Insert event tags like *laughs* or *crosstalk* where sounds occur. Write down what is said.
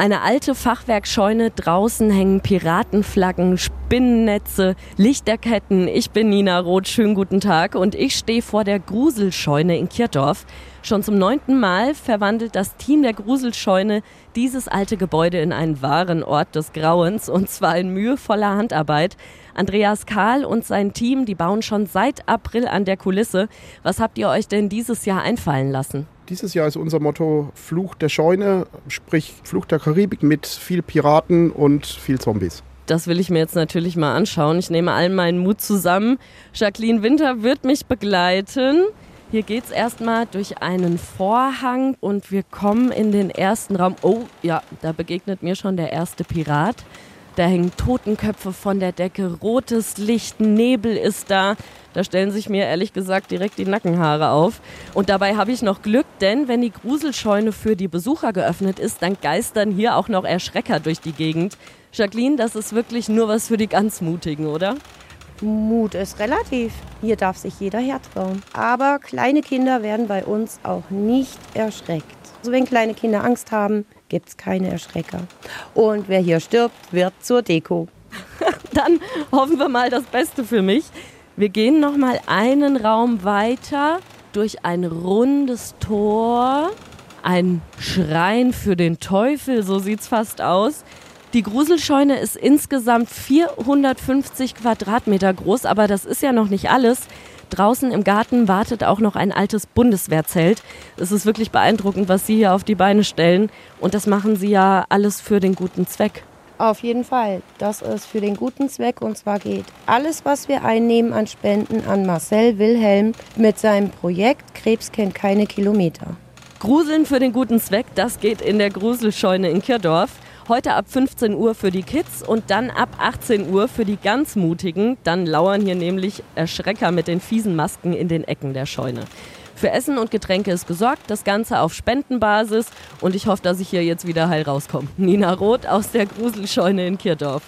Eine alte Fachwerkscheune, draußen hängen Piratenflaggen, Spinnennetze, Lichterketten. Ich bin Nina Roth, schönen guten Tag und ich stehe vor der Gruselscheune in Kirchdorf. Schon zum neunten Mal verwandelt das Team der Gruselscheune dieses alte Gebäude in einen wahren Ort des Grauens und zwar in mühevoller Handarbeit. Andreas Kahl und sein Team, die bauen schon seit April an der Kulisse. Was habt ihr euch denn dieses Jahr einfallen lassen? Dieses Jahr ist unser Motto Fluch der Scheune, sprich Fluch der Karibik mit viel Piraten und viel Zombies. Das will ich mir jetzt natürlich mal anschauen. Ich nehme all meinen Mut zusammen. Jacqueline Winter wird mich begleiten. Hier geht es erstmal durch einen Vorhang und wir kommen in den ersten Raum. Oh, ja, da begegnet mir schon der erste Pirat. Da hängen Totenköpfe von der Decke, rotes Licht, Nebel ist da. Da stellen sich mir ehrlich gesagt direkt die Nackenhaare auf. Und dabei habe ich noch Glück, denn wenn die Gruselscheune für die Besucher geöffnet ist, dann geistern hier auch noch Erschrecker durch die Gegend. Jacqueline, das ist wirklich nur was für die ganz Mutigen, oder? Mut ist relativ. Hier darf sich jeder hertrauen. Aber kleine Kinder werden bei uns auch nicht erschreckt. Also wenn kleine Kinder Angst haben, gibt es keine Erschrecker. Und wer hier stirbt, wird zur Deko. *laughs* Dann hoffen wir mal das Beste für mich. Wir gehen noch mal einen Raum weiter durch ein rundes Tor, ein Schrein für den Teufel, so sieht's fast aus. Die Gruselscheune ist insgesamt 450 Quadratmeter groß, aber das ist ja noch nicht alles. Draußen im Garten wartet auch noch ein altes Bundeswehrzelt. Es ist wirklich beeindruckend, was Sie hier auf die Beine stellen. Und das machen Sie ja alles für den guten Zweck. Auf jeden Fall. Das ist für den guten Zweck. Und zwar geht alles, was wir einnehmen an Spenden, an Marcel Wilhelm mit seinem Projekt Krebs kennt keine Kilometer. Gruseln für den guten Zweck, das geht in der Gruselscheune in Kirdorf. Heute ab 15 Uhr für die Kids und dann ab 18 Uhr für die ganz Mutigen. Dann lauern hier nämlich Erschrecker mit den fiesen Masken in den Ecken der Scheune. Für Essen und Getränke ist gesorgt, das Ganze auf Spendenbasis und ich hoffe, dass ich hier jetzt wieder heil rauskomme. Nina Roth aus der Gruselscheune in Kirdorf.